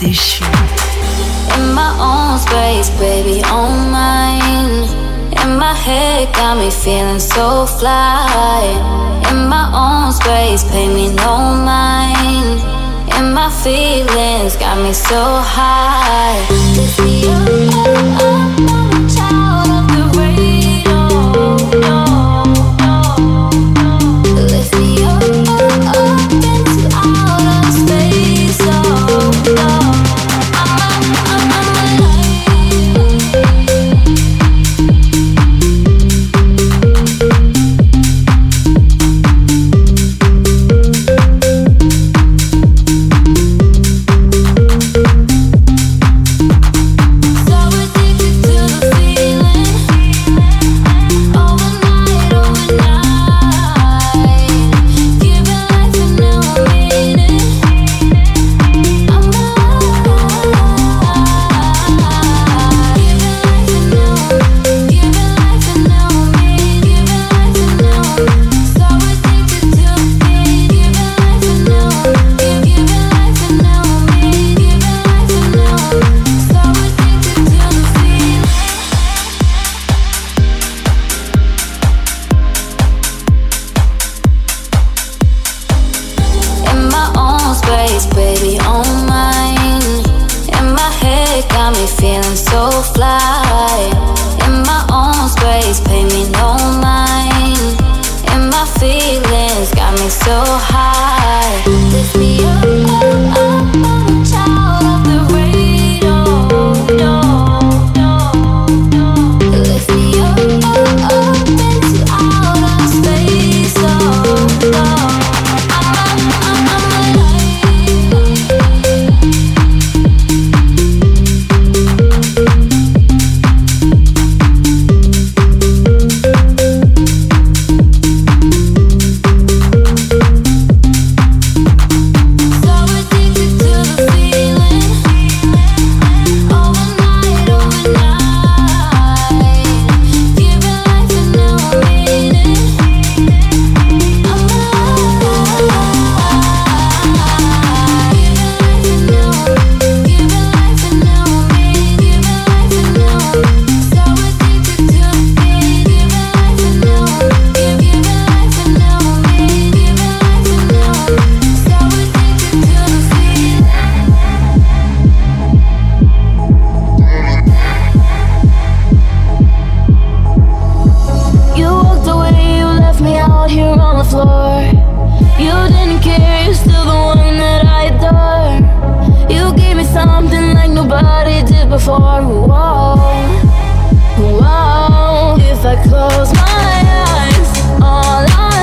déchu. In my own space, baby, on mine. In my head, got me feeling so fly. In my own space, pay me no mind. In my feelings, got me so high. Lift me up, up, before. You didn't care, you're still the one that I adore. You gave me something like nobody did before. Whoa, whoa. If I close my eyes, all I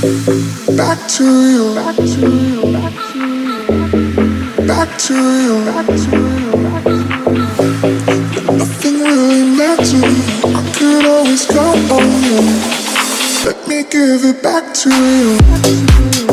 Back to you. Back to you. Back to you. Back to you. Nothing really matters. I could always count on you. Let me give it back to you. Back to you.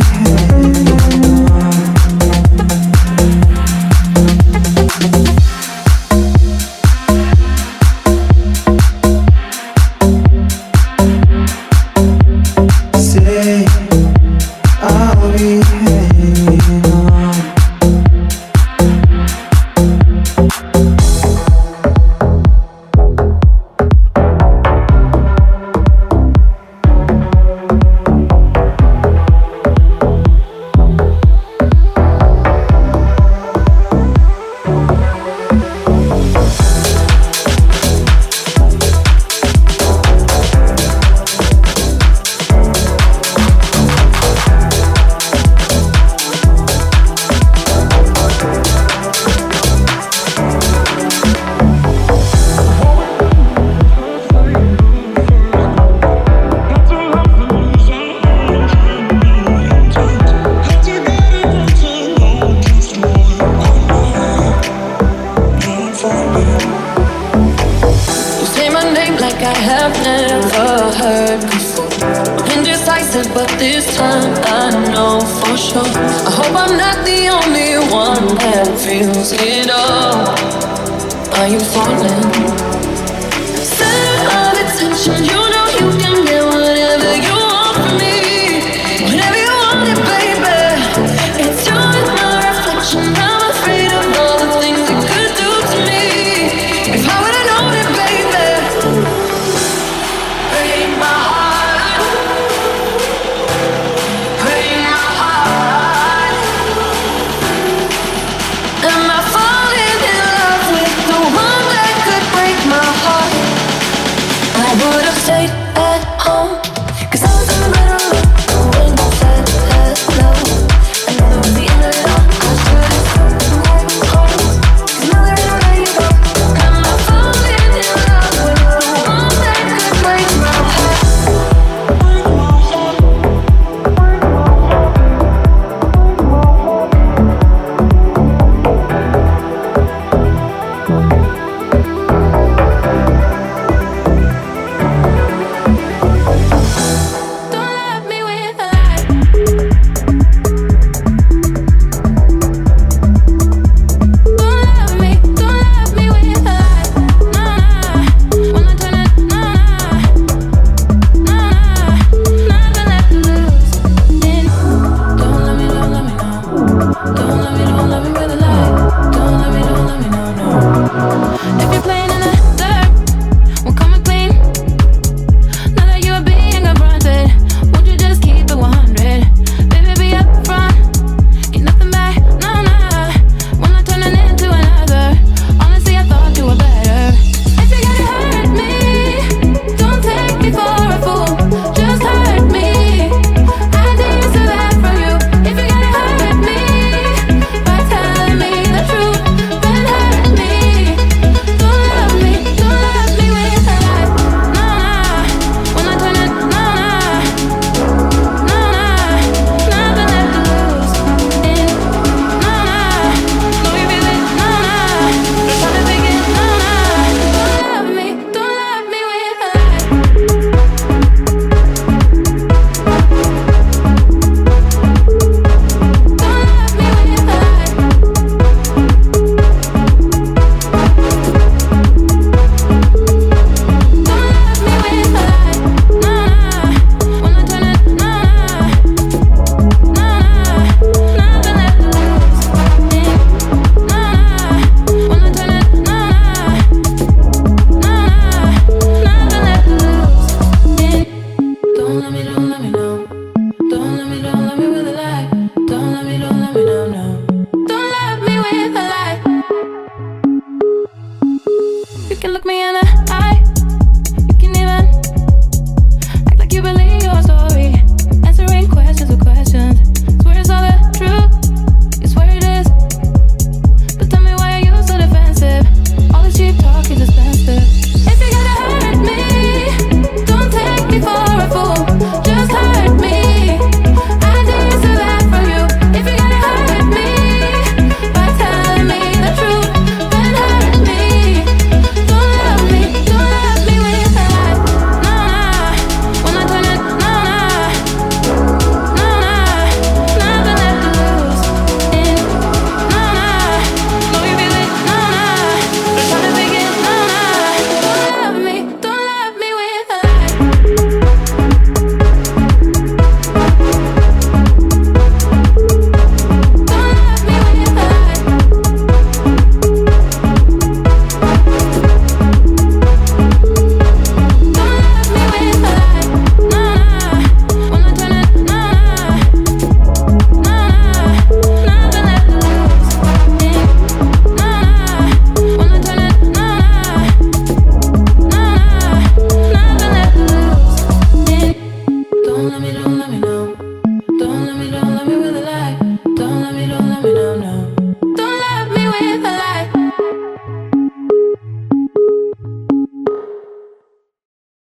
head this time I know for sure. I hope I'm not the only one that feels it all. Are you falling?